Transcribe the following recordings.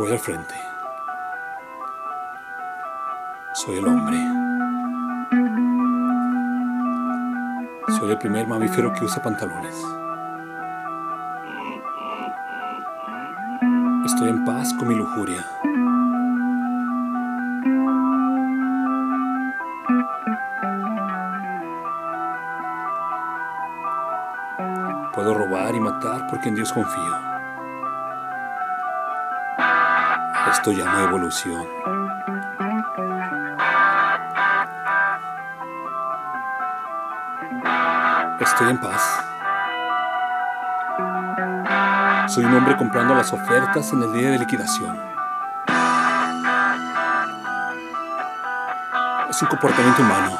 Voy al frente. Soy el hombre. Soy el primer mamífero que usa pantalones. Estoy en paz con mi lujuria. Puedo robar y matar porque en Dios confío. Esto llama evolución. Estoy en paz. Soy un hombre comprando las ofertas en el día de liquidación. Es un comportamiento humano.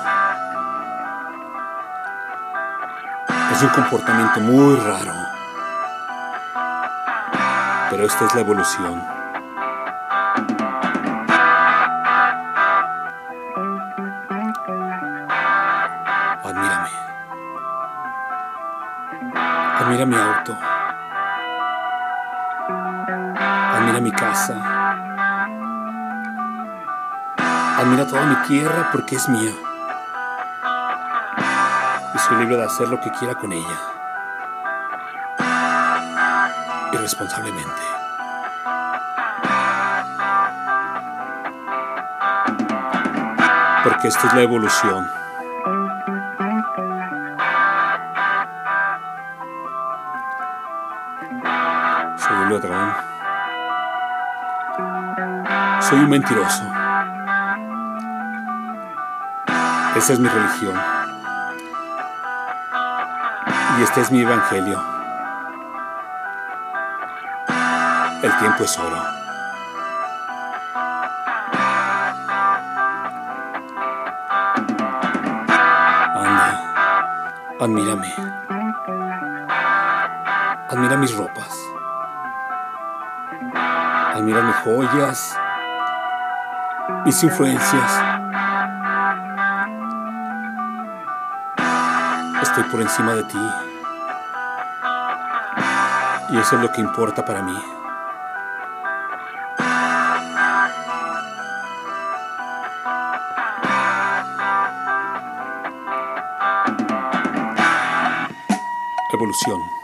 Es un comportamiento muy raro. Pero esta es la evolución. Admira mi auto. Admira mi casa. Admira toda mi tierra porque es mía. Y soy libre de hacer lo que quiera con ella. Irresponsablemente. Porque esta es la evolución. Un ladrón. Soy un mentiroso. Esa es mi religión. Y este es mi evangelio. El tiempo es oro. Anda, admírame. Admira mis ropas. Admira mis joyas, mis influencias. Estoy por encima de ti. Y eso es lo que importa para mí. Evolución.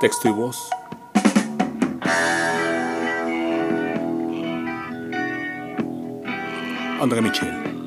Texto y voz. André Michel.